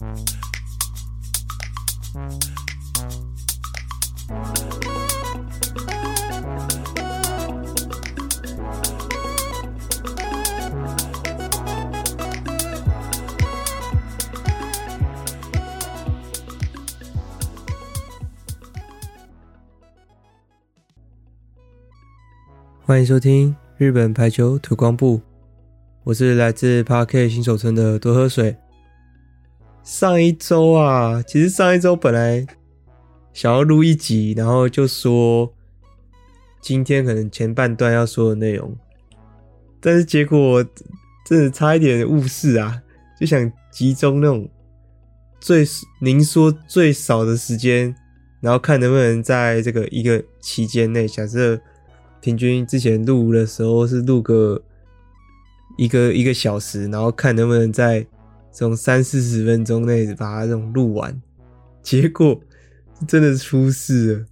欢迎收听日本排球推广部，我是来自 Park 新手村的多喝水。上一周啊，其实上一周本来想要录一集，然后就说今天可能前半段要说的内容，但是结果真的差一点误事啊，就想集中那种最凝缩最少的时间，然后看能不能在这个一个期间内，假设。平均之前录的时候是录个一个一个小时，然后看能不能在从三四十分钟内把它这种录完。结果真的出事了，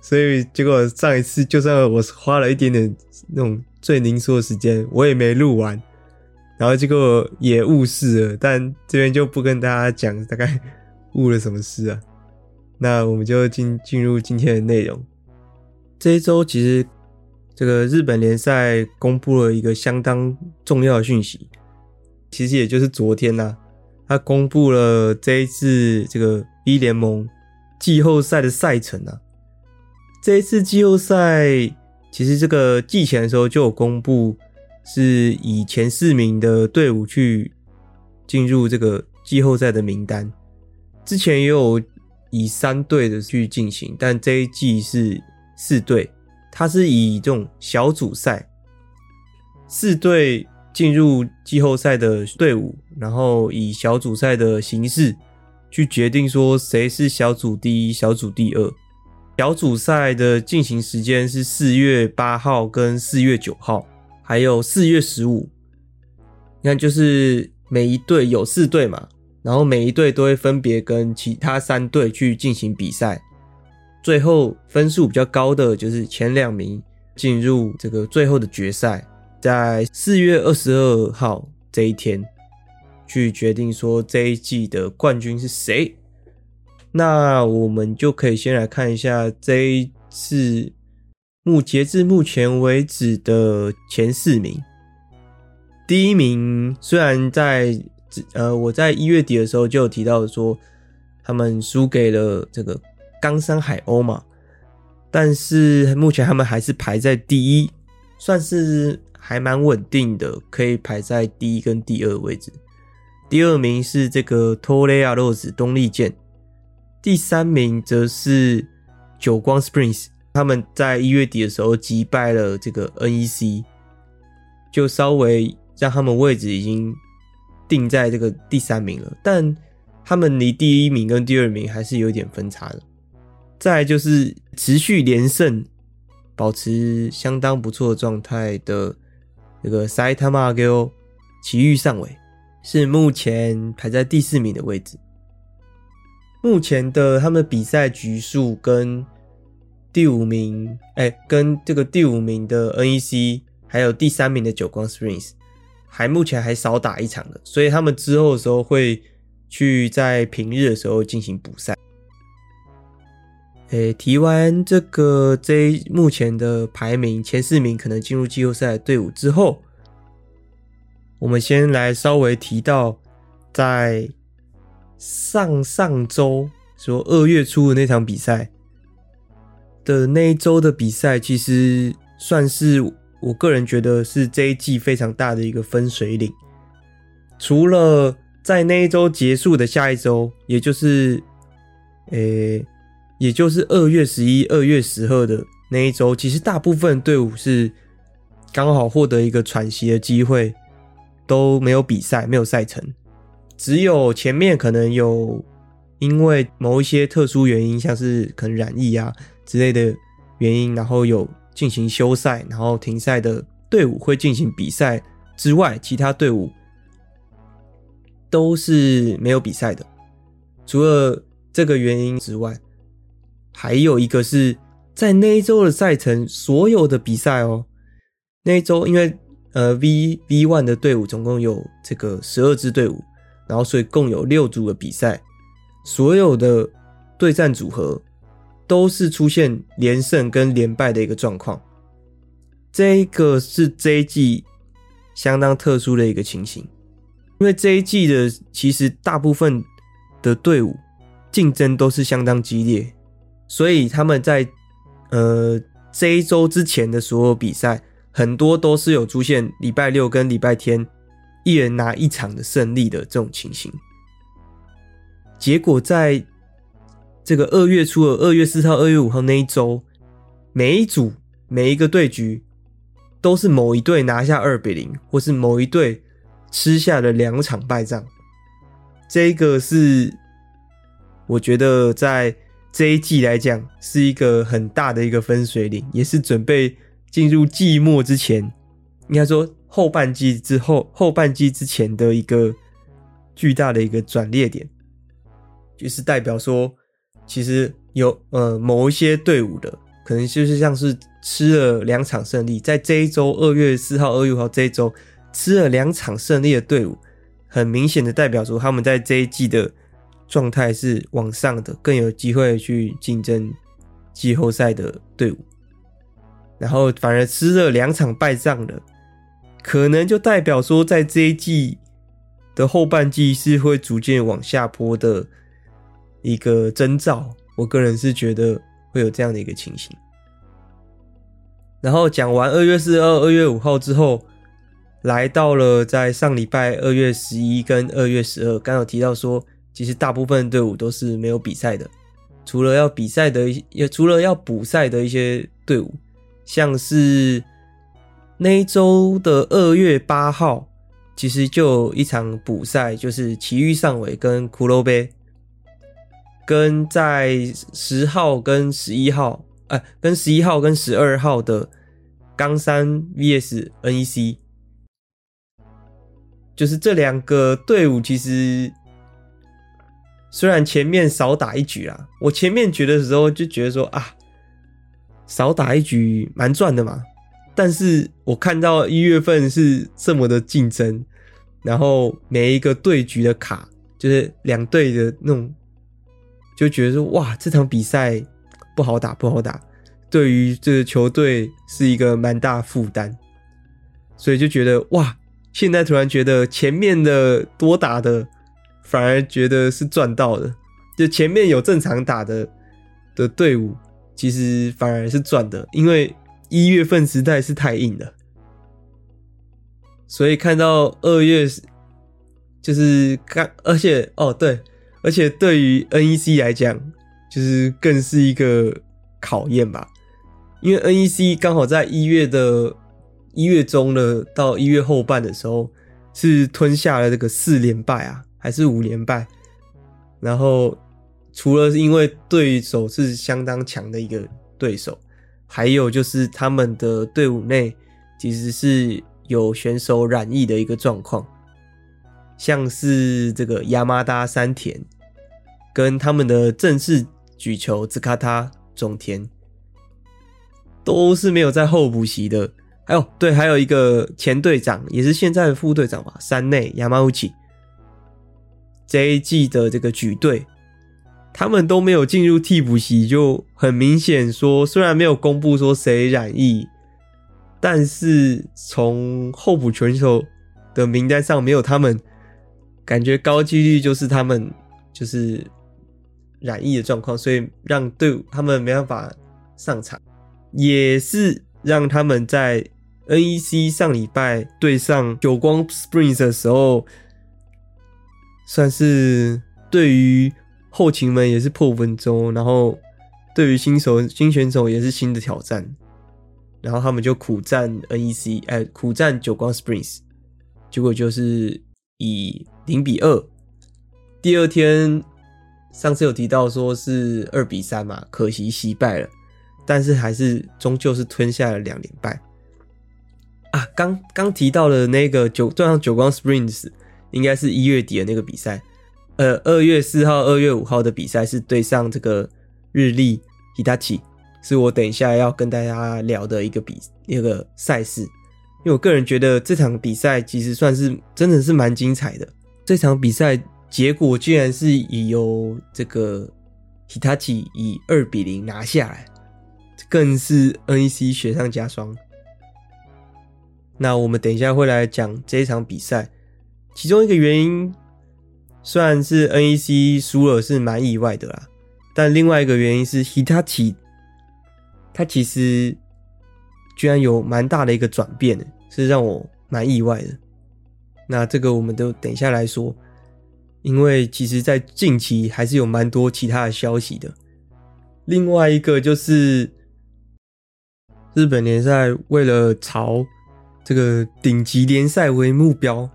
所以结果上一次就算我花了一点点那种最凝缩的时间，我也没录完，然后结果也误事了。但这边就不跟大家讲大概 误了什么事啊。那我们就进进入今天的内容。这一周其实。这个日本联赛公布了一个相当重要的讯息，其实也就是昨天呐、他公布了这一次这个 B 联盟季后赛的赛程啊。这一次季后赛其实这个季前的时候就有公布，是以前四名的队伍去进入这个季后赛的名单。之前也有以三队的去进行，但这一季是四队。它是以这种小组赛，四队进入季后赛的队伍，然后以小组赛的形式去决定说谁是小组第一、小组第二。小组赛的进行时间是四月八号跟四月九号，还有四月十五。你看，就是每一队有四队嘛，然后每一队都会分别跟其他三队去进行比赛。最后分数比较高的就是前两名进入这个最后的决赛，在四月二十二号这一天去决定说这一季的冠军是谁。那我们就可以先来看一下这一次目截至目前为止的前四名。第一名虽然在呃我在一月底的时候就有提到说他们输给了这个。冈山海鸥嘛，但是目前他们还是排在第一，算是还蛮稳定的，可以排在第一跟第二位置。第二名是这个东丽亚ローズ东丽箭，第三名则是久光 Springs，他们在一月底的时候击败了这个 NEC，就稍微让他们位置已经定在这个第三名了，但他们离第一名跟第二名还是有点分差的。再就是持续连胜，保持相当不错的状态的这个埼玉上尾埼玉上尾，是目前排在第四名的位置。目前的他们比赛局数跟第五名，哎、跟这个第五名的 NEC，还有第三名的久光 Springs，还目前还少打一场的，所以他们之后的时候会去在平日的时候进行补赛。诶、提完这个这目前的排名前四名可能进入季后赛的队伍之后，我们先来稍微提到，在上上周说二月初的那场比赛的那一周的比赛，其实算是我个人觉得是这一季非常大的一个分水岭。除了在那一周结束的下一周，也就是诶。也就是二月十一、二月十二的那一周，其实大部分队伍是刚好获得一个喘息的机会，都没有比赛，没有赛程，只有前面可能有因为某一些特殊原因，像是可能染疫啊之类的原因，然后有进行休赛，然后停赛的队伍会进行比赛之外，其他队伍都是没有比赛的，除了这个原因之外。还有一个是在那一周的赛程，所有的比赛哦，那一周因为呃 V V one 的队伍总共有这个十二支队伍，然后所以共有六组的比赛，所有的对战组合都是出现连胜跟连败的一个状况。这一个是这一季相当特殊的一个情形，因为这一季的其实大部分的队伍竞争都是相当激烈，所以他们在呃这一周之前的所有比赛，很多都是有出现礼拜六跟礼拜天一人拿一场的胜利的这种情形。结果在这个二月初的二月四号、二月五号那一周，每一组每一个对局。都是某一队拿下二比零，或是某一队吃下了两场败仗。这个是我觉得在这一季来讲是一个很大的一个分水岭，也是准备进入季末之前，应该说后半季之后，后半季之前的一个巨大的一个转捩点，就是代表说，其实有呃某一些队伍的。可能就是像是吃了两场胜利，在这一周二月四号、二月五号这一周吃了两场胜利的队伍，很明显的代表说他们在这一季的状态是往上的，更有机会去竞争季后赛的队伍。然后反而吃了两场败仗的，可能就代表说在这一季的后半季是会逐渐往下坡的一个征兆。我个人是觉得。会有这样的一个情形，然后讲完二月四号、二月五号之后，来到了在上礼拜二月十一跟二月十二，刚有提到说，其实大部分队伍都是没有比赛的，除了要比赛的，也除了要补赛的一些队伍，像是那一周的二月八号，其实就有一场补赛，就是埼玉上尾跟骷髅杯。跟在十号跟十一号，哎、呃，跟十一号跟十二号的冈山 VS NEC，就是这两个队伍，其实虽然前面少打一局啦，我前面觉得的时候就觉得说啊，少打一局蛮赚的嘛。但是我看到一月份是这么的竞争，然后每一个对局的卡，就是两队的那种。就觉得说哇，这场比赛不好打，不好打，对于这个球队是一个蛮大负担，所以就觉得哇，现在突然觉得前面的多打的反而觉得是赚到的，就前面有正常打的的队伍，其实反而是赚的，因为一月份实在是太硬了，所以看到二月就是刚，而且哦对。而且对于 NEC 来讲，就是更是一个考验吧，因为 NEC 刚好在一月的一月中呢，到一月后半的时候，是吞下了这个四连败啊，还是五连败？然后除了是因为对手是相当强的一个对手，还有就是他们的队伍内其实是有选手染疫的一个状况。像是这个亚麻达山田，跟他们的正式举球兹卡塔种田，都是没有在候补席的。还有对，还有一个前队长，也是现在的副队长吧，山内亚马乌奇。这一季的这个举队，他们都没有进入替补席，就很明显说，虽然没有公布说谁染疫，但是从候补选手的名单上没有他们。感觉高几率就是他们就是染疫的状况，所以让队伍他们没办法上场，也是让他们在 NEC 上礼拜对上久光 Springs 的时候，算是对于后勤们也是破分钟，然后对于新手新选手也是新的挑战，然后他们就苦战 NEC，哎，苦战久光 Springs，结果就是以。零比二，第二天上次有提到说是二比三嘛，可惜惜败了，但是还是终究是吞下了两连败啊。刚刚提到的那个九对上久光 Springs，应该是一月底的那个比赛，呃，二月四号、二月五号的比赛是对上这个日立 Hitachi，是我等一下要跟大家聊的一个比一个赛事，因为我个人觉得这场比赛其实算是真的是蛮精彩的。这场比赛结果居然是以由这个 Hitachi 以二比零拿下来，更是 NEC 雪上加霜。那我们等一下会来讲这场比赛，其中一个原因，虽然是 NEC 输了是蛮意外的啦，但另外一个原因是 Hitachi，它其实居然有蛮大的一个转变，是让我蛮意外的。那这个我们都等一下来说，因为其实在近期还是有蛮多其他的消息的。另外一个就是日本联赛为了朝这个顶级联赛为目标，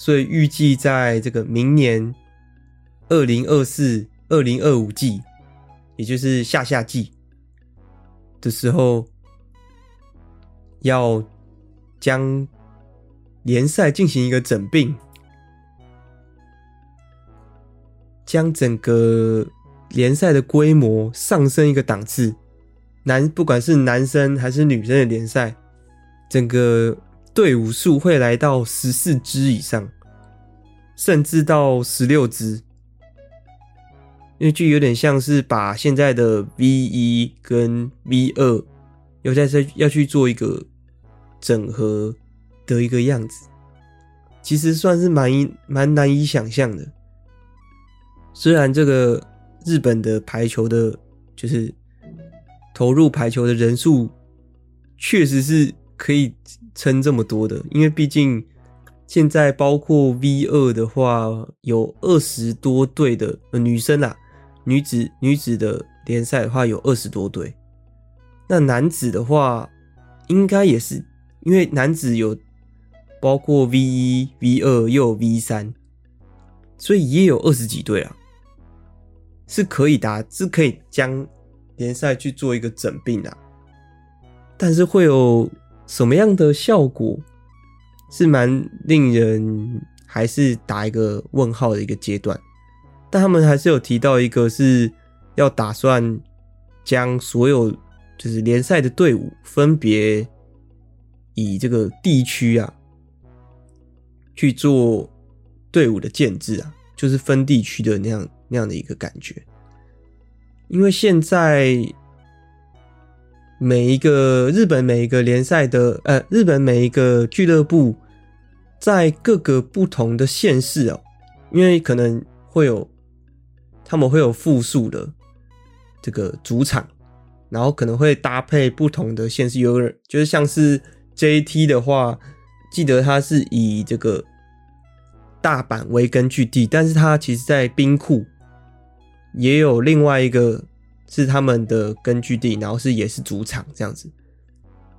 所以预计在这个明年二零二四、二零二五季，也就是下下季的时候，要将联赛进行一个整并，将整个联赛的规模上升一个档次。男，不管是男生还是女生的联赛。整个队伍数会来到十四支以上，甚至到十六支，因为就有点像是把现在的 V 一跟 V 二，又在这要去做一个整合的一个样子，其实算是蛮蛮难以想象的。虽然这个日本的排球的，就是投入排球的人数，确实是。可以撑这么多的，因为毕竟现在包括 V 二的话，有二十多队的、女生啊，女子女子的联赛的话有二十多队。那男子的话，应该也是，因为男子有包括 V 一、V 二，又有 V 三，所以也有二十几队啊，是可以打，是可以将联赛去做一个整并的，但是会有。什么样的效果是蛮令人还是打一个问号的一个阶段，但他们还是有提到一个是要打算将所有就是联赛的队伍分别以这个地区啊去做队伍的建制啊，就是分地区的那样那样的一个感觉，因为现在。每一个日本每一个联赛的呃，日本每一个俱乐部在各个不同的县市哦，因为可能会有他们会有复数的这个主场，然后可能会搭配不同的县市，有人就是像是 JT 的话，记得它是以这个大阪为根据地，但是它其实在兵库也有另外一个。是他们的根据地，然后是也是主场这样子，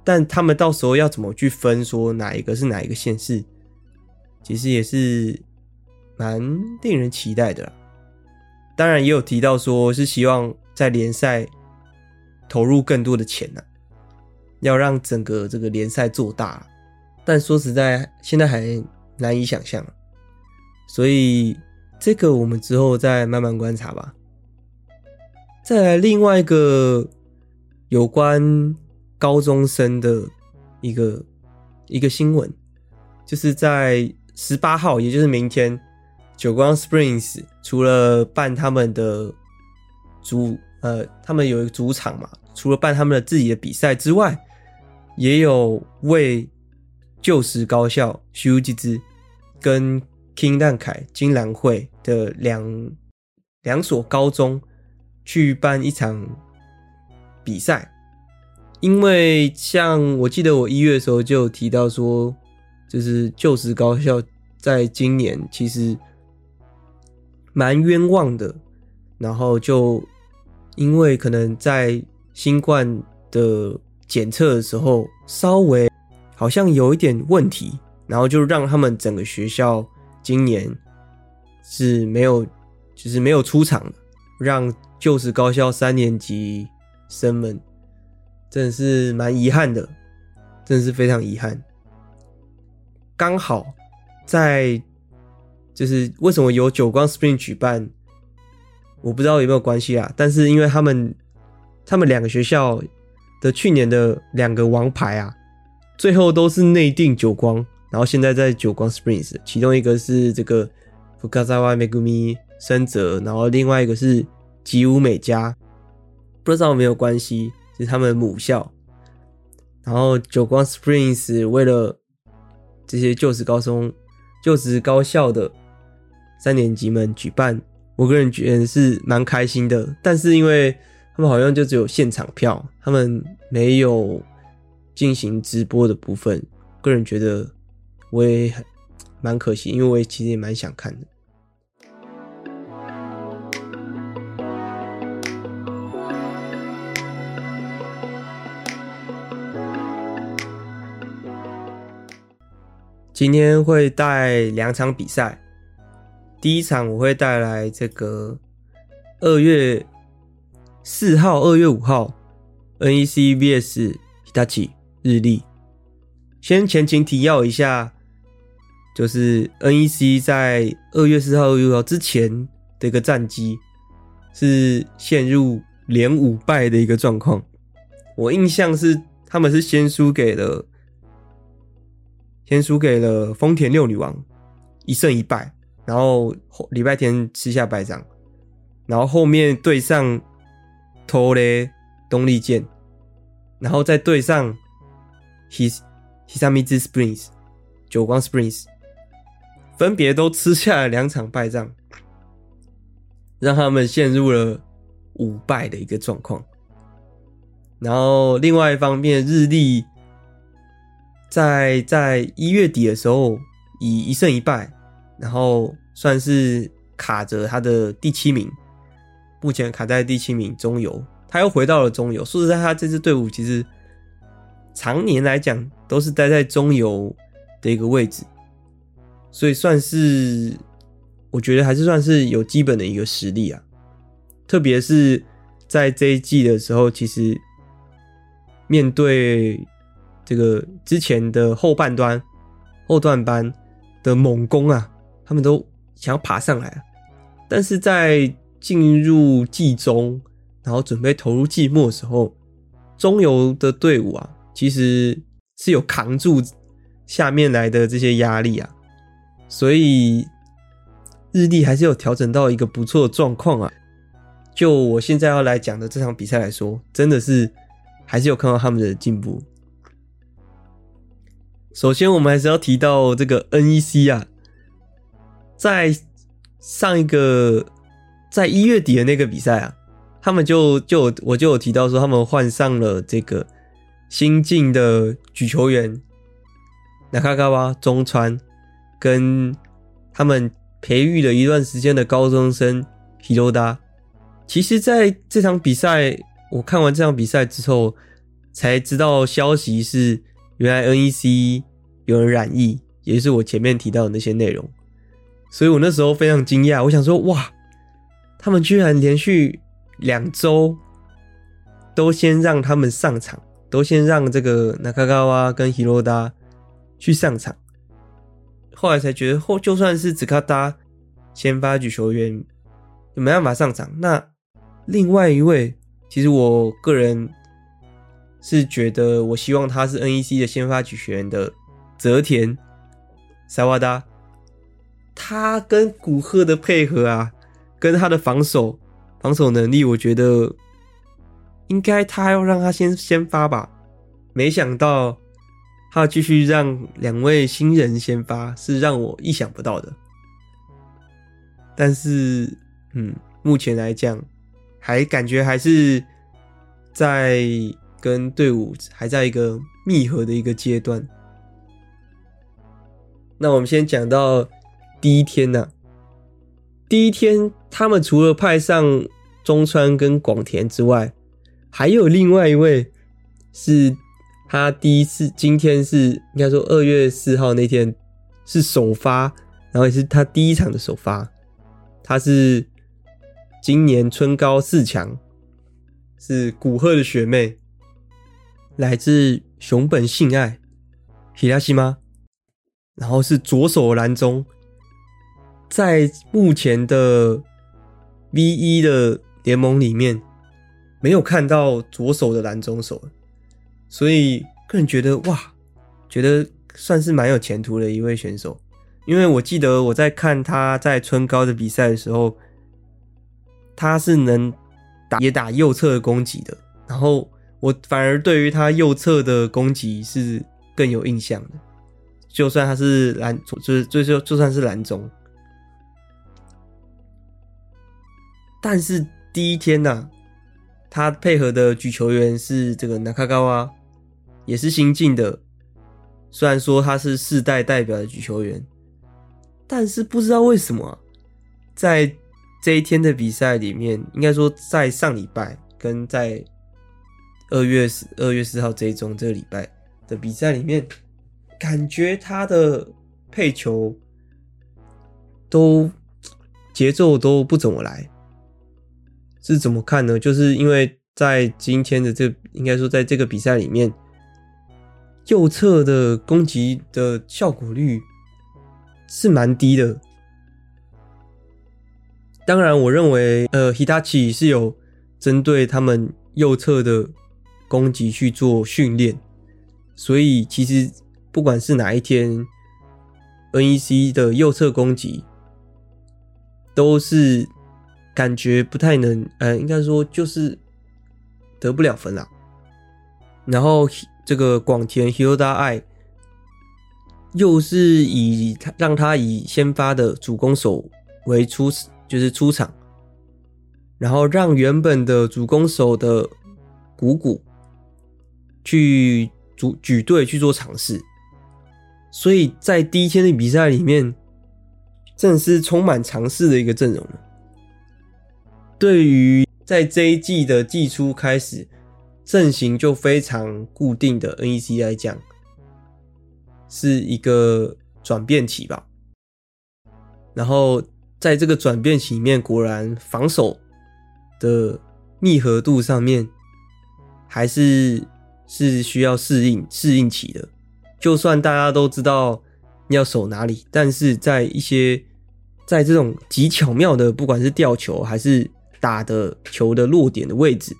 但他们到时候要怎么去分，说哪一个是哪一个县市，其实也是蛮令人期待的啦。当然也有提到说是希望在联赛投入更多的钱呢，要让整个这个联赛做大。但说实在，现在还难以想象，所以这个我们之后再慢慢观察吧。再来另外一个有关高中生的一个一个新闻，就是在十八号，也就是明天，久光 Springs 除了办他们的主呃，他们有一个主场嘛，除了办他们的自己的比赛之外，也有为旧时高校修吉之跟 King 蛋凯金兰会的两两所高中。去办一场比赛，因为像我记得我一月的时候就提到说，就是旧时高校在今年其实蛮冤枉的，然后就因为可能在新冠的检测的时候稍微好像有一点问题，然后就让他们整个学校今年是没有，就是没有出场，让。旧时高校三年级生们真的是蛮遗憾的，真的是非常遗憾。刚好在就是为什么由久光 Spring 举办，我不知道有没有关系啊。但是因为他们他们两个学校的去年的两个王牌啊，最后都是内定久光，然后现在在久光 Springs，其中一个是这个 Fukasawa Megumi 深泽，然后另外一个是吉武美嘉，不知道有没有关系，是他们母校。然后久光 Springs 为了这些就职高中、就职高校的三年级们举办，我个人觉得是蛮开心的。但是因为他们好像就只有现场票，他们没有进行直播的部分，个人觉得。我也蛮可惜，因为我也其实也蛮想看的。今天会带两场比赛，第一场我会带来这个二月四号、二月五号 NEC vs Hitachi 日历。先前情提要一下。就是 NEC 在二月四号、二月五号之前的一个战绩是陷入连五败的一个状况。我印象是他们是先输给了先输给了丰田六女王一胜一败，然后礼拜天吃下败仗，然后后面对上 Tory 东丽剑，然后再对上 His Hisamizu Springs 久光 Springs。分别都吃下了两场败仗，让他们陷入了五败的一个状况。然后另外一方面，日立在在一月底的时候以一胜一败，然后算是卡着他的第七名，目前卡在第七名中游，他又回到了中游。说实在，他这支队伍其实常年来讲都是待在中游的一个位置。所以算是，我觉得还是算是有基本的一个实力啊。特别是在这一季的时候，其实面对这个之前的后半段、后段班的猛攻啊，他们都想要爬上来啊。但是在进入季中，然后准备投入季末的时候，中游的队伍啊，其实是有扛住下面来的这些压力啊。所以日立还是有调整到一个不错的状况啊。就我现在要来讲的这场比赛来说，真的是还是有看到他们的进步。首先，我们还是要提到这个 NEC 啊，在上一个在一月底的那个比赛啊，他们就就我就有提到说，他们换上了这个新进的举球员那卡卡巴中川。跟他们培育了一段时间的高中生皮罗达，其实在这场比赛，我看完这场比赛之后，才知道消息是原来 NEC 有人染疫，也就是我前面提到的那些内容，所以我那时候非常惊讶，我想说哇，他们居然连续两周都先让他们上场，都先让这个中川跟皮罗达去上场。后来才觉得，后就算是只卡达先发举球员，就没办法上场。那另外一位，其实我个人是觉得，我希望他是 NEC 的先发举球员的泽田萨瓦达。他跟古贺的配合啊，跟他的防守防守能力，我觉得应该他要让他先先发吧。没想到。他继续让两位新人先发，是让我意想不到的。但是，嗯，目前来讲，还感觉还是在跟队伍还在一个密合的一个阶段。那我们先讲到第一天呢、第一天他们除了派上中川跟广田之外，还有另外一位是。他第一次，今天是应该说二月四号那天是首发，然后也是他第一场的首发。他是今年春高四强，是古贺的学妹，来自熊本信爱，Hirashima，然后是左手蓝中，在目前的 V1 的联盟里面，没有看到左手的蓝中手。所以个人觉得哇，觉得算是蛮有前途的一位选手，因为我记得我在看他在春高的比赛的时候，他是能打也打右侧的攻击的，然后我反而对于他右侧的攻击是更有印象的，就算他是蓝，就是就就就算是蓝中，但是第一天呢、啊，他配合的举球员是这个中川，也是新进的。虽然说他是世代代表的举球员，但是不知道为什么啊，在这一天的比赛里面，应该说在上礼拜跟在二月十二月四号这一周这个礼拜的比赛里面，感觉他的配球都节奏都不怎么来，是怎么看呢？就是因为在今天的这应该说在这个比赛里面。右侧的攻击的效果率是蛮低的。当然，我认为呃，Hitachi 是有针对他们右侧的攻击去做训练，所以其实不管是哪一天，NEC 的右侧攻击都是感觉不太能，呃，应该说就是得不了分啦。然后。这个广田 Hiroda Ai 又是以他让他以先发的主攻手为出，就是出场，然后让原本的主攻手的谷谷去组举队去做尝试，所以在第一天的比赛里面，正是充满尝试的一个阵容。对于在这一季的季初开始。阵型就非常固定的 NEC 来讲，是一个转变期吧。然后在这个转变期里面，果然防守的密合度上面还是是需要适应适应期的。就算大家都知道要守哪里，但是在一些在这种极巧妙的，不管是吊球还是打的球的落点的位置。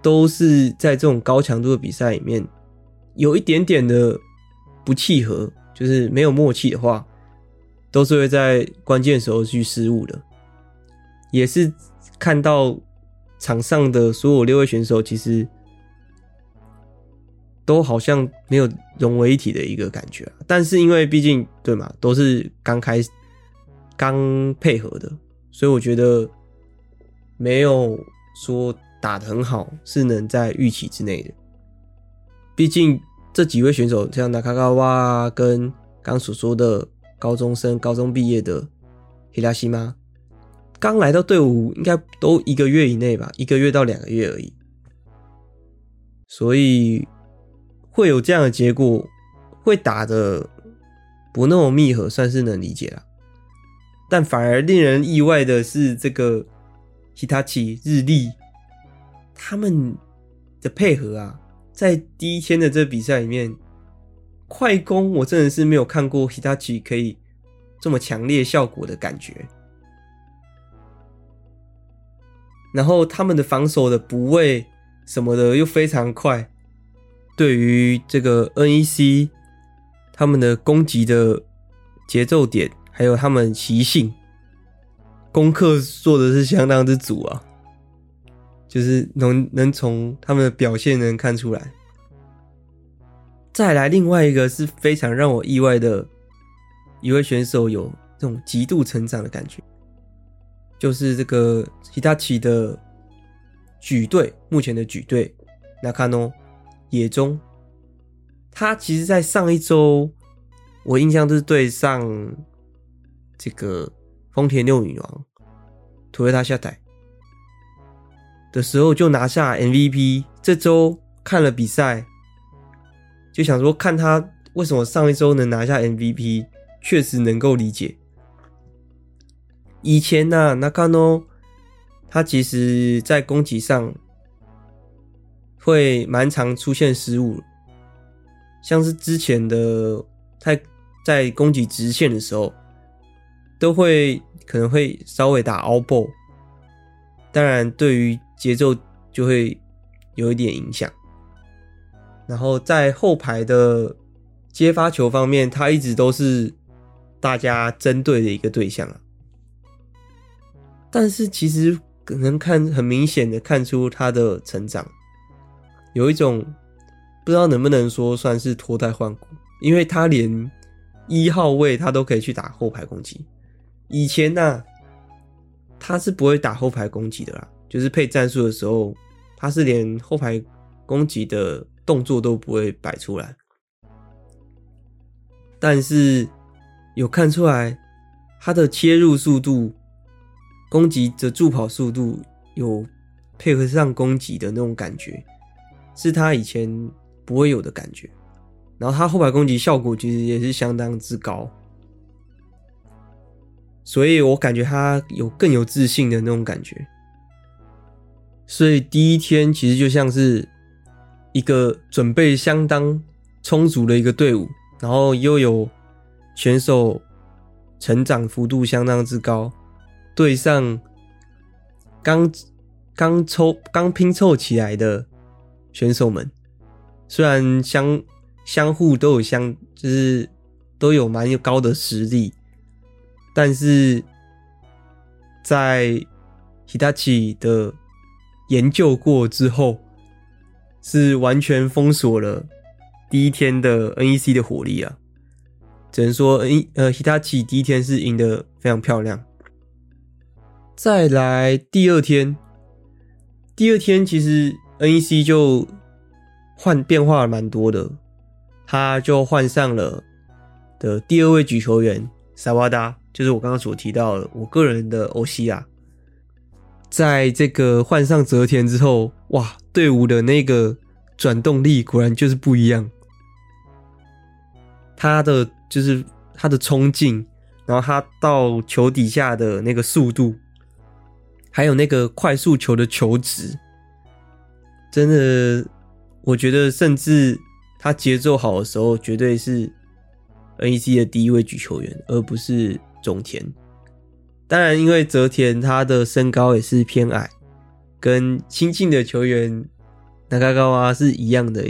都是在这种高强度的比赛里面，有一点点的不契合，就是没有默契的话，都是会在关键时候去失误的。也是看到场上的所有六位选手，其实都好像没有融为一体的一个感觉。但是因为毕竟对嘛，都是刚开始刚配合的，所以我觉得没有说。打得很好，是能在预期之内的。毕竟这几位选手，像那卡卡哇跟刚所说的高中生、高中毕业的希拉西吗，刚来到队伍应该都一个月以内吧，一个月到两个月而已。所以会有这样的结果，会打的不那么密合，算是能理解了。但反而令人意外的是，这个 Hitachi 日立。他们的配合啊，在第一天的这比赛里面，快攻我真的是没有看过 Hitachi 可以这么强烈效果的感觉。然后他们的防守的补位什么的又非常快，对于这个 NEC 他们的攻击的节奏点，还有他们习性，功课做的是相当之足啊。就是能能从他们的表现能看出来。再来，另外一个是非常让我意外的一位选手，有这种极度成长的感觉，就是这个 Hitachi 的举队，目前的举队 Nakano 野中，他其实在上一周，我印象就是对上这个丰田六女王，Toyota 下台。的时候就拿下 MVP。这周看了比赛，就想说看他为什么上一周能拿下 MVP，确实能够理解。以前呢、啊，那卡诺他其实在攻击上会蛮常出现失误，像是之前的他在攻击直线的时候，都会可能会稍微打凹步。当然，对于节奏就会有一点影响，然后在后排的接发球方面，他一直都是大家针对的一个对象啊。但是其实能看很明显的看出他的成长，有一种不知道能不能说算是脱胎换骨，因为他连一号位他都可以去打后排攻击。以前呢、他是不会打后排攻击的啦，就是配战术的时候，他是连后排攻击的动作都不会摆出来。但是有看出来他的切入速度。攻击的助跑速度有配合上攻击的那种感觉，是他以前不会有的感觉。然后他后排攻击效果其实也是相当之高，所以我感觉他有更有自信的那种感觉。所以第一天其实就像是一个准备相当充足的一个队伍，然后又有选手成长幅度相当之高。对上刚刚抽刚拼凑起来的选手们，虽然相相互都有相就是都有蛮高的实力，但是在 Hitachi 的研究过之后，是完全封锁了第一天的 NEC 的火力啊！只能说 N 呃 Hitachi 第一天是赢得非常漂亮。再来第二天，第二天其实 NEC 就换变化了蛮多的，他就换上了的第二位举球员萨瓦达，就是我刚刚所提到的我个人的欧西亚。在这个换上泽田之后，哇，队伍的那个转动力果然就是不一样，他的就是他的冲劲，然后他到球底下的那个速度。还有那个快速球的球值，真的，我觉得甚至他节奏好的时候，绝对是 NEC 的第一位举球员，而不是种田。当然，因为泽田他的身高也是偏矮，跟新进的球员那嘎高啊是一样的，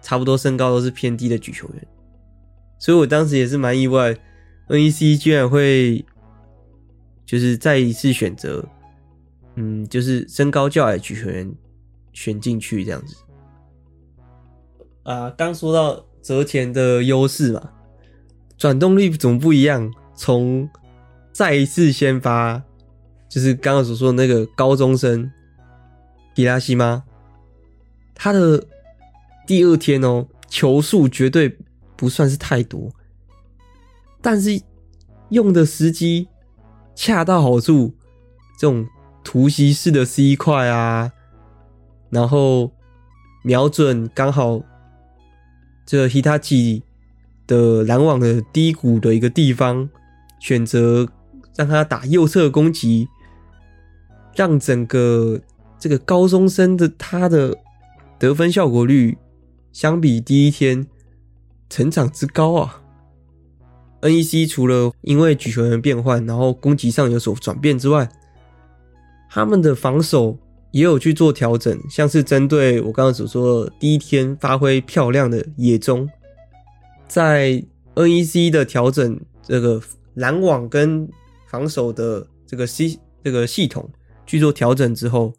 差不多身高都是偏低的举球员，所以我当时也是蛮意外，NEC 居然会。就是再一次选择，嗯，就是身高较矮的举球员选进去这样子。啊，刚说到泽田的优势嘛，转动力怎么不一样？从再一次先发，就是刚刚所说的那个高中生迪拉西吗？他的第二天哦，球数绝对不算是太多，但是用的时机。恰到好处，这种突袭式的 C 块啊，然后瞄准刚好这个 Hitachi 的拦网的低谷的一个地方，选择让他打右侧攻击，让整个这个高中生的他的得分效果率相比第一天成长之高啊！NEC 除了因为举球员变换，然后攻击上有所转变之外，他们的防守也有去做调整，像是针对我刚刚所说的第一天发挥漂亮的野中，在 NEC 的调整这个拦网跟防守的这个系这个系统去做调整之后，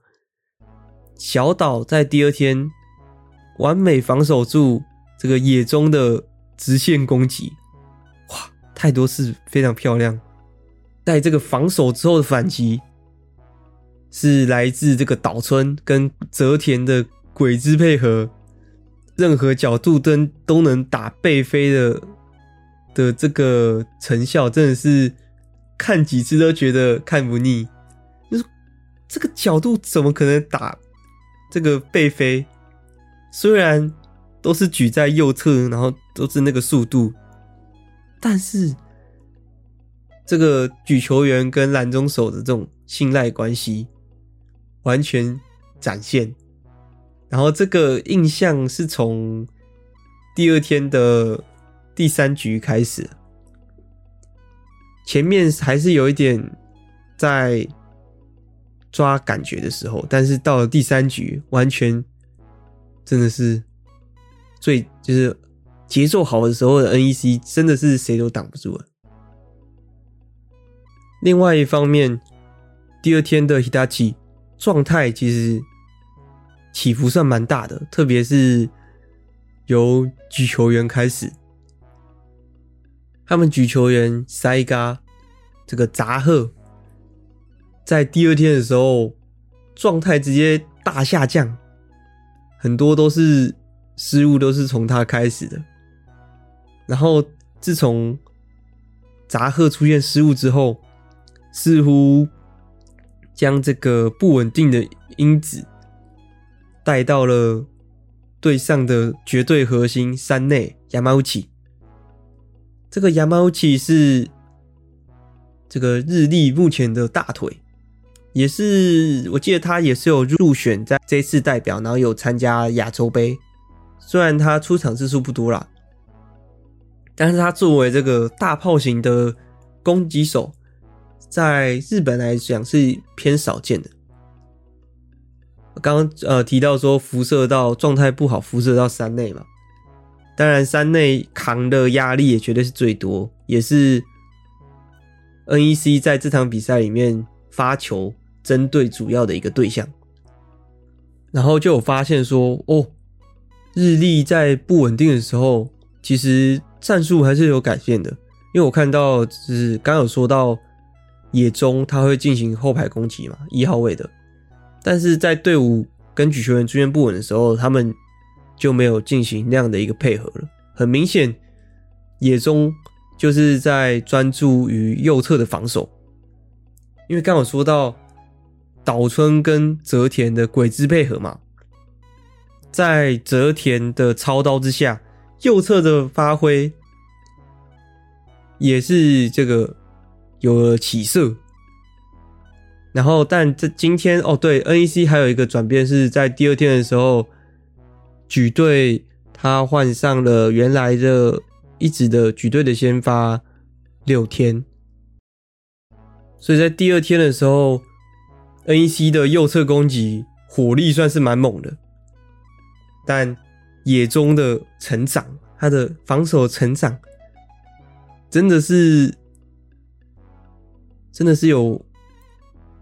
小岛在第二天完美防守住这个野中的直线攻击。哇太多是非常漂亮，在这个防守之后的反击，是来自这个岛村跟泽田的鬼之配合，任何角度都都能打背飞的的这个成效，真的是看几次都觉得看不腻。就是这个角度怎么可能打这个背飞？虽然都是举在右侧，然后都是那个速度。但是，这个举球员跟蓝中手的这种信赖关系完全展现，然后这个印象是从第二天的第三局开始，前面还是有一点在抓感觉的时候，但是到了第三局，完全真的是最就是节奏好的时候的 NEC 真的是谁都挡不住了。另外一方面，第二天的 Hitachi 状态其实起伏算蛮大的，特别是由举球员开始，他们举球员塞嘎这个杂贺，在第二天的时候状态直接大下降，很多都是失误都是从他开始的，然后自从杂贺出现失误之后。似乎将这个不稳定的因子带到了队上的绝对核心山内亚马乌奇。这个亚马乌奇是这个日立目前的大腿，也是我记得他也是有入选在这次代表，然后有参加亚洲杯。虽然他出场次数不多啦，但是他作为这个大炮型的攻击手。在日本来讲是偏少见的。刚刚呃提到说辐射到状态不好，辐射到山内嘛，当然山内扛的压力也绝对是最多，也是 NEC 在这场比赛里面发球针对主要的一个对象。然后就有发现说，哦，日立在不稳定的时候，其实战术还是有改变的，因为我看到就是刚有说到。野中他会进行后排攻击嘛，一号位的，但是在队伍跟举球员出现不稳的时候，他们就没有进行那样的一个配合了。很明显，野中就是在专注于右侧的防守，因为刚好说到岛村跟泽田的鬼之配合嘛，在泽田的操刀之下，右侧的发挥也是这个。有了起色，然后但这今天哦，对，NEC 还有一个转变是在第二天的时候，举队他换上了原来的一直的举队的先发六天，所以在第二天的时候，NEC 的右侧攻击火力算是蛮猛的，但野中的成长，他的防守成长真的是。真的是有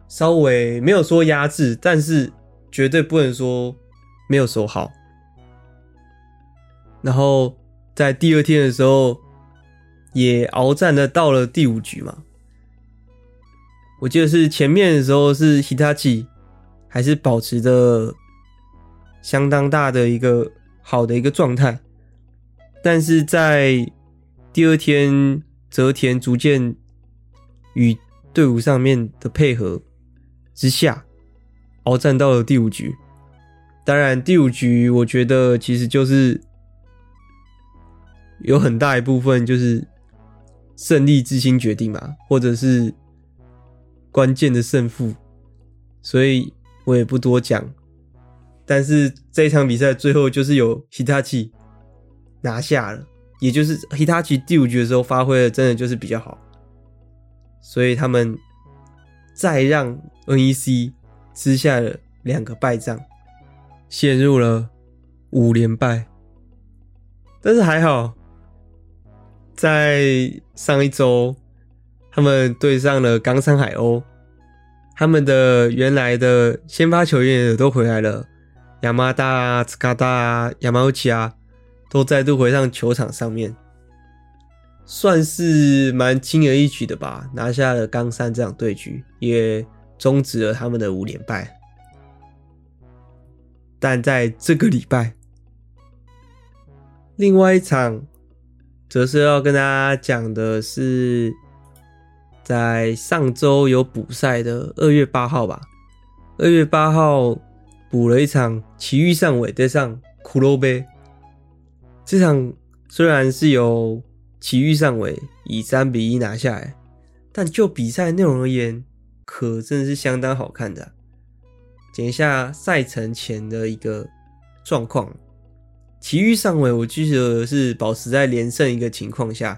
稍微没有说压制，但是绝对不能说没有守好。然后在第二天的时候，也鏖战的到了第五局嘛。我记得是前面的时候是 Hitachi 还是保持着相当大的一个好的一个状态，但是在第二天泽田逐渐与队伍上面的配合之下，鏖战到了第五局。当然，第五局我觉得其实就是有很大一部分就是胜利之心决定嘛，或者是关键的胜负，所以我也不多讲。但是这一场比赛最后就是有 Hitachi 拿下了，也就是 Hitachi 第五局的时候发挥的真的就是比较好。所以他们再让 NEC 吃下了两个败仗，陷入了五连败。但是还好，在上一周他们对上了冈山海鸥，他们的原来的先发球员也都回来了，亚麻达啊、斯卡达啊、亚马乌奇啊，都再度回上球场上面。算是蛮轻而易举的吧，拿下了冈山这场对局，也终止了他们的五连败。但在这个礼拜，另外一场，则是要跟大家讲的是，在上周有补赛的二月八号吧。二月八号补了一场奇遇上尾对上骷髅杯，这场虽然是有。奇遇上尾以三比一拿下来，但就比赛内容而言，可真的是相当好看的啊。讲一下赛程前的一个状况，奇遇上尾我记得是保持在连胜一个情况下，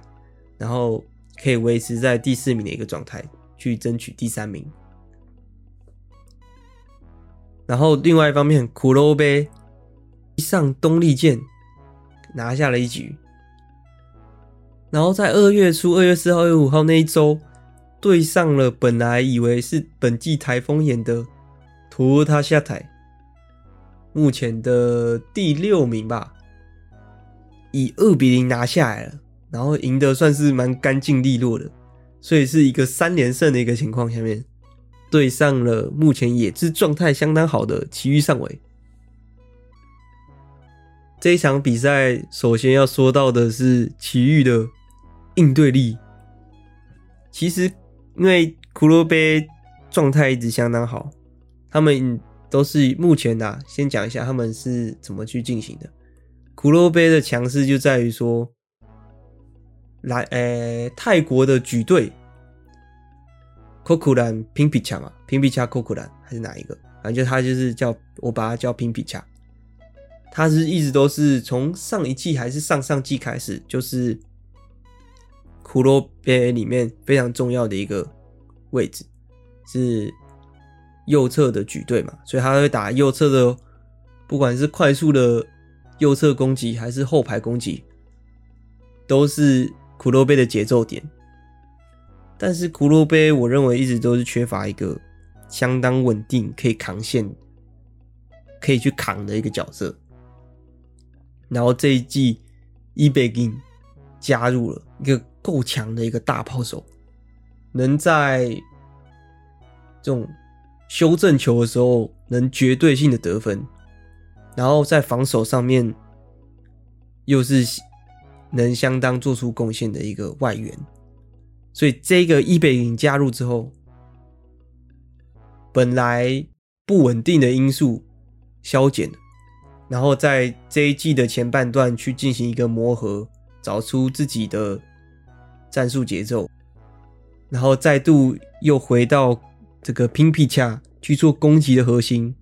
然后可以维持在第四名的一个状态，去争取第三名。然后另外一方面，黒部一上东丽箭拿下了一局。然后在二月初，二月四号、二月五号那一周，对上了本来以为是本季台风眼的托塔下台，目前的第六名吧，以二比零拿下来了，然后赢得算是蛮干净利落的，所以是一个三连胜的一个情况下面，对上了目前也是状态相当好的埼玉上尾。这一场比赛，首先要说到的是奇遇的应对力。其实，因为骷髅杯状态一直相当好，他们都是目前啊，先讲一下他们是怎么去进行的。骷髅杯的强势就在于说，来，诶、欸，泰国的举队，Kokulan 拼比卡嘛，拼比卡 Kokulan 还是哪一个？反正就他就是叫我把他叫拼比卡。他是一直都是从上一季还是上上季开始，就是骷髅杯里面非常重要的一个位置，是右侧的举队嘛，所以他会打右侧的，不管是快速的右侧攻击还是后排攻击，都是骷髅杯的节奏点。但是骷髅杯，我认为一直都是缺乏一个相当稳定、可以扛线、可以去扛的一个角色。然后这一季，伊贝金加入了一个够强的一个大炮手，能在这种修正球的时候能绝对性的得分，然后在防守上面又是能相当做出贡献的一个外援，所以这个伊贝林加入之后，本来不稳定的因素消减了。然后在这一季的前半段去进行一个磨合，找出自己的战术节奏，然后再度又回到这个拼皮卡去做攻击的核心，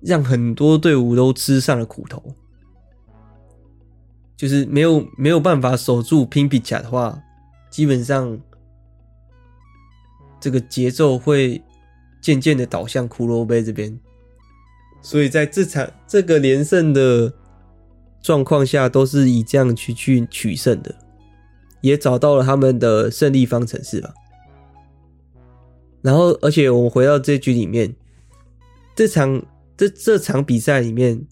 让很多队伍都吃上了苦头。就是没有没有办法守住拼皮卡的话，基本上这个节奏会渐渐的倒向骷髅杯这边。所以在这场这个连胜的状况下，都是以这样去去取胜的，也找到了他们的胜利方程式吧。然后，而且我们回到这局里面，这场这这场比赛里面，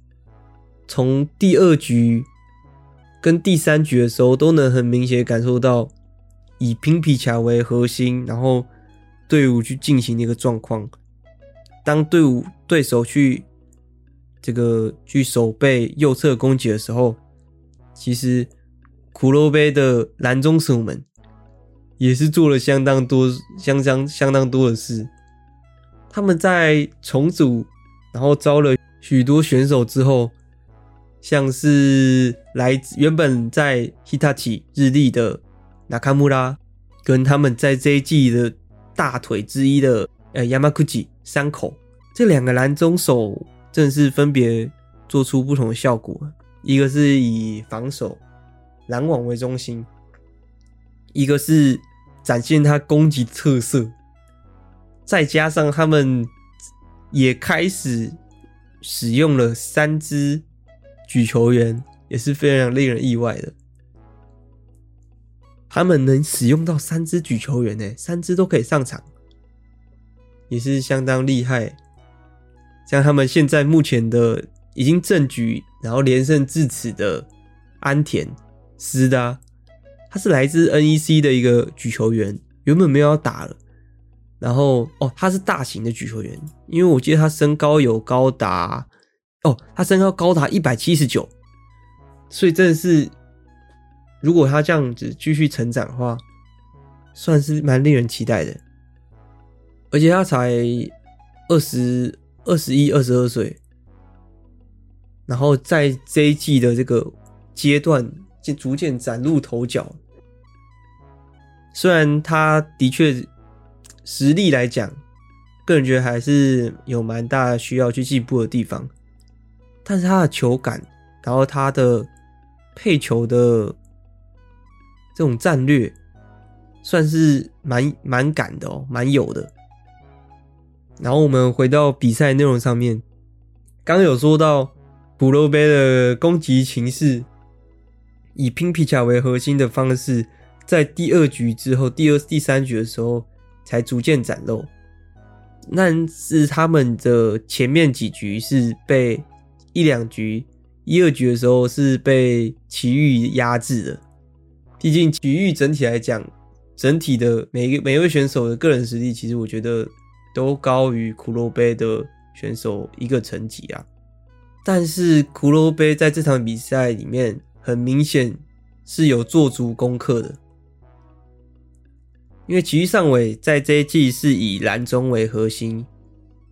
从第二局跟第三局的时候，都能很明显感受到以拼皮卡为核心，然后队伍去进行的一个状况。当队伍对手去这个去守备右侧攻击的时候，其实骷髅杯的蓝中手们也是做了相当多、相当相当多的事。他们在重组，然后招了许多选手之后，像是来自原本在 Hitachi 日立的 Nakamura，跟他们在这一季的大腿之一的呃 Yamaguchi 山口这两个蓝中手。正是分别做出不同的效果，一个是以防守篮网为中心，一个是展现他攻击特色，再加上他们也开始使用了三支举球员，也是非常令人意外的。他们能使用到三支举球员呢，三支都可以上场，也是相当厉害。像他们现在目前的已经正局，然后连胜至此的安田是的，他是来自 NEC 的一个举球员，原本没有要打了，然后哦，他是大型的举球员，因为我记得他身高有高达哦，他身高高达一百七十九，所以真的是，如果他这样子继续成长的话，算是蛮令人期待的，而且他才二十。二十一、二十二岁，然后在这一季的这个阶段就逐渐崭露头角。虽然他的确实力来讲，个人觉得还是有蛮大需要去进步的地方，但是他的球感，然后他的配球的这种战略，算是蛮蛮敢的哦，蛮有的。然后我们回到比赛内容上面，刚有说到骷髅杯的攻击情势，以拼皮卡为核心的方式，在第二局之后，第二、第三局的时候才逐渐展露。但是他们的前面几局是被一两局、一二局的时候是被奇遇压制的。毕竟奇遇整体来讲，整体的每个每一位选手的个人实力，其实我觉得都高于骷髅杯的选手一个层级啊。但是骷髅杯在这场比赛里面，很明显是有做足功课的。因为埼玉上尾在这一季是以蓝中为核心，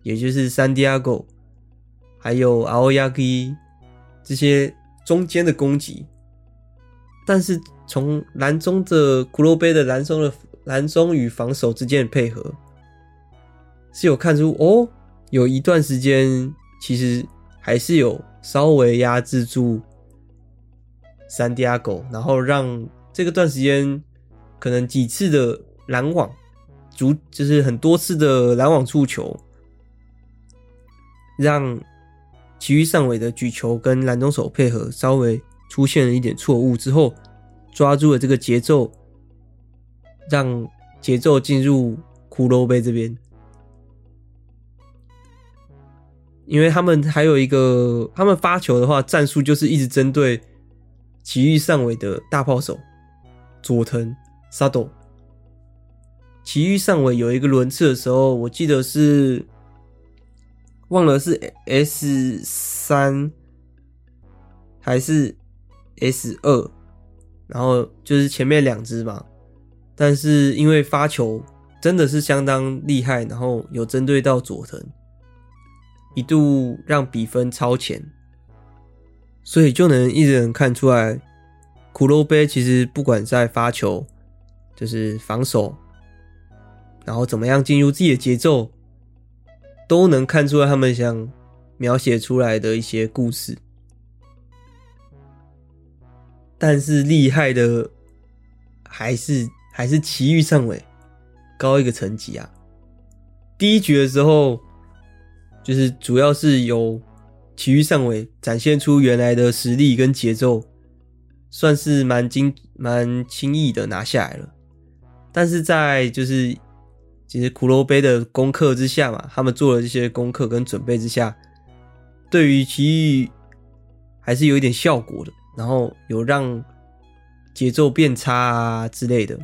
也就是三 Diego 还有 Aoyagi 这些中间的攻击，但是从蓝中的骷髅杯的蓝中的蓝中与防守之间的配合，是有看出哦，有一段时间其实还是有稍微压制住三 Diego，然后让这个段时间可能几次的。拦网，足就是很多次的拦网触球，让其余上尾的举球跟篮中手配合稍微出现了一点错误之后，抓住了这个节奏，让节奏进入骷髅杯这边。因为他们还有一个，他们发球的话，战术就是一直针对埼玉上尾的大炮手佐藤沙斗。埼玉上尾有一个轮次的时候，我记得是忘了是 S 三还是 S 二，然后就是前面两只嘛。但是因为发球真的是相当厉害，然后有针对到佐藤，一度让比分超前，所以就能一直能看出来，骷髅杯其实不管在发球，就是防守。然后怎么样进入自己的节奏，都能看出来他们想描写出来的一些故事。但是厉害的还是还是奇遇上尾高一个层级啊！第一局的时候，就是主要是由埼玉上尾展现出原来的实力跟节奏，算是蛮轻蛮轻易的拿下来了。但是在就是。其实骷髅杯的功课之下嘛，他们做了这些功课跟准备之下，对于奇遇还是有一点效果的，然后有让节奏变差啊之类的。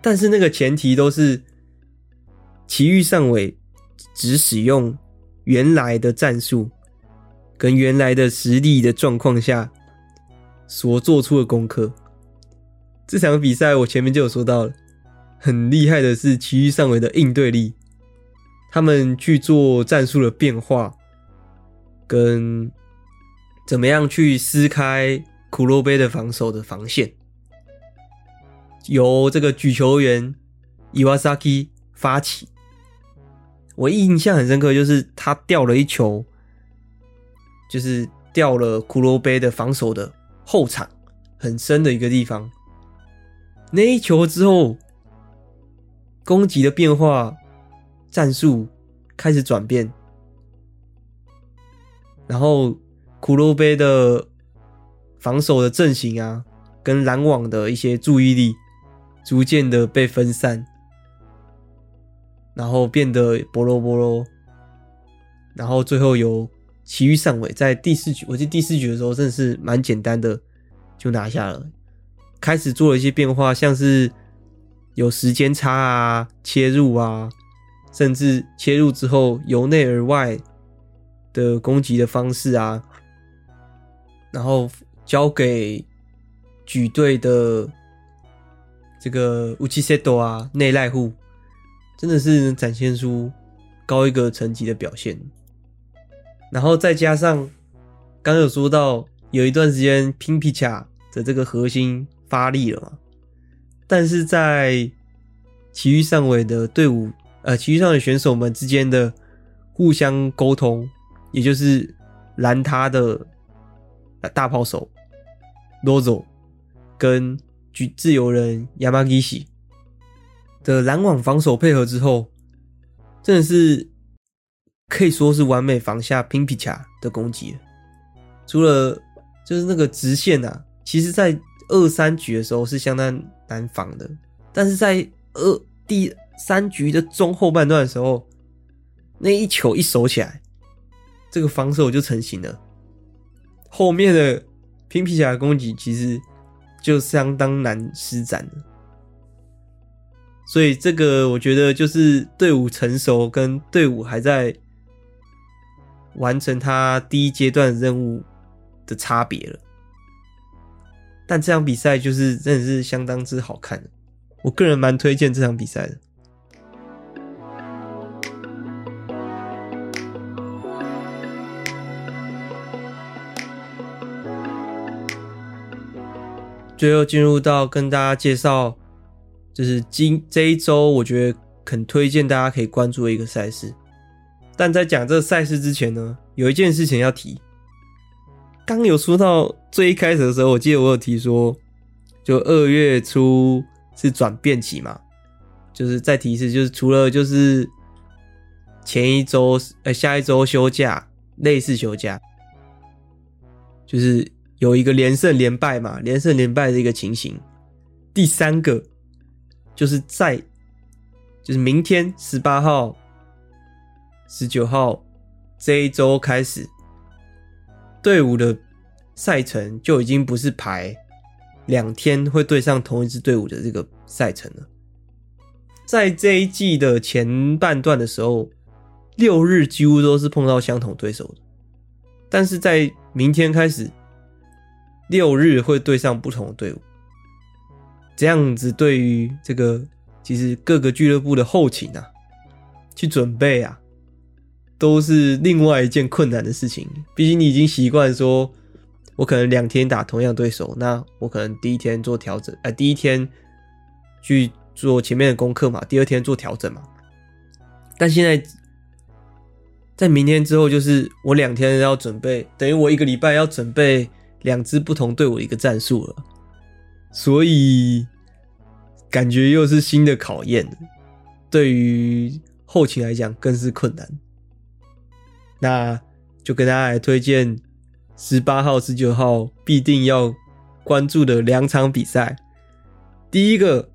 但是那个前提都是埼玉上尾只使用原来的战术跟原来的实力的状况下所做出的功课。这场比赛我前面就有说到了。很厉害的是埼玉上尾的应对力，他们去做战术的变化，跟怎么样去撕开骷髅杯的防守的防线，由这个举球员伊瓦萨基发起。我印象很深刻，就是他掉了一球，就是掉了骷髅杯的防守的后场很深的一个地方。那一球之后。攻击的变化，战术开始转变，然后骷髅杯的防守的阵型啊，跟拦网的一些注意力，逐渐的被分散，然后变得波罗波罗，然后最后由埼玉上尾在第四局，我记得第四局的时候，真的是蛮简单的就拿下了，开始做了一些变化，像是。有时间差啊，切入啊，甚至切入之后由内而外的攻击的方式啊，然后交给举队的这个乌奇塞多啊，内赖户，真的是能展现出高一个层级的表现。然后再加上刚有说到，有一段时间拼皮卡的这个核心发力了嘛。但是在埼玉上尾的队伍，呃，埼玉上的选手们之间的互相沟通，也就是拦他的大炮手 Lozo 跟举自由人 Yamagishi 的拦网防守配合之后，真的是可以说是完美防下拼皮卡的攻击。除了就是那个直线啊，其实在二三局的时候是相当难防的，但是在二第三局的中后半段的时候，那一球一守起来，这个防守就成型了。后面的拼皮侠攻击其实就相当难施展了。所以这个我觉得就是队伍成熟跟队伍还在完成他第一阶段任务的差别了。但这场比赛就是真的是相当之好看，我个人蛮推荐这场比赛的。最后进入到跟大家介绍。就是今这一周，我觉得很推荐大家可以关注的一个赛事。但在讲这赛事之前呢，有一件事情要提。刚有说到最一开始的时候，我记得我有提说，就二月初是转变期嘛，就是再提一次，就是除了就是前一周呃下一周休假，类似休假，就是有一个连胜连败嘛，连胜连败的一个情形。第三个。就是在，就是明天十八号、十九号这一周开始，队伍的赛程就已经不是排两天会对上同一支队伍的这个赛程了。在这一季的前半段的时候，六日几乎都是碰到相同对手的，但是在明天开始，六日会对上不同的队伍。这样子对于这个其实各个俱乐部的后勤啊，去准备啊，都是另外一件困难的事情。毕竟你已经习惯说，我可能两天打同样对手，那我可能第一天做调整，哎、第一天去做前面的功课嘛，第二天做调整嘛。但现在在明天之后，就是我两天要准备，等于我一个礼拜要准备两支不同队伍一个战术了。所以感觉又是新的考验，对于后勤来讲更是困难。那就跟大家来推荐十八号、十九号必定要关注的两场比赛。第一个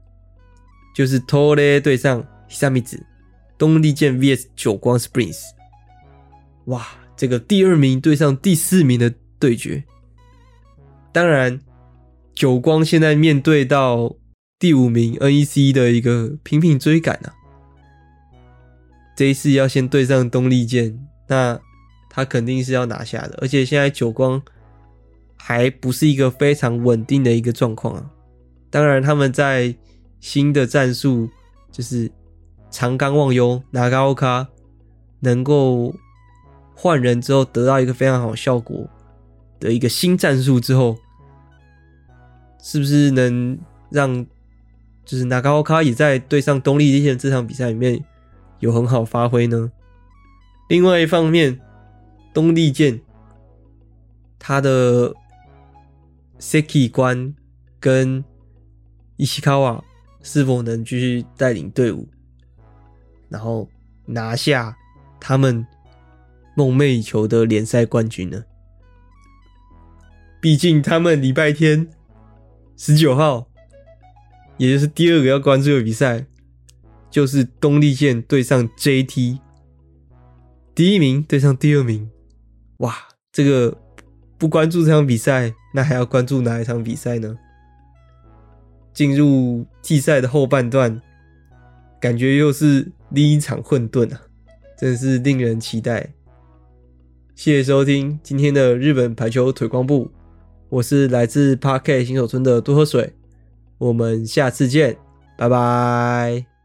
就是 TORE 对上 HISAMIZU，东丽健 VS 久光 Springs。哇，这个第二名对上第四名的对决，当然。久光现在面对到第五名 NEC 的一个频频追赶啊，这一次要先对上东丽健，那他肯定是要拿下的。而且现在久光还不是一个非常稳定的一个状况啊。当然，他们在新的战术就是长冈望悠拿高卡能够换人之后得到一个非常好效果的一个新战术之后。是不是能让就是那高卡也在对上东丽箭这场比赛里面有很好发挥呢？另外一方面，东丽健他的 Seki 关跟伊西卡瓦是否能继续带领队伍，然后拿下他们梦寐以求的联赛冠军呢？毕竟他们礼拜天。十九号，也就是第二个要关注的比赛，就是东丽健对上 JT，第一名对上第二名，哇，这个不关注这场比赛，那还要关注哪一场比赛呢？进入季赛的后半段，感觉又是另一场混沌啊，真是令人期待。谢谢收听今天的日本排球腿光部。我是来自 Park 新手村的多喝水，我们下次见，拜拜。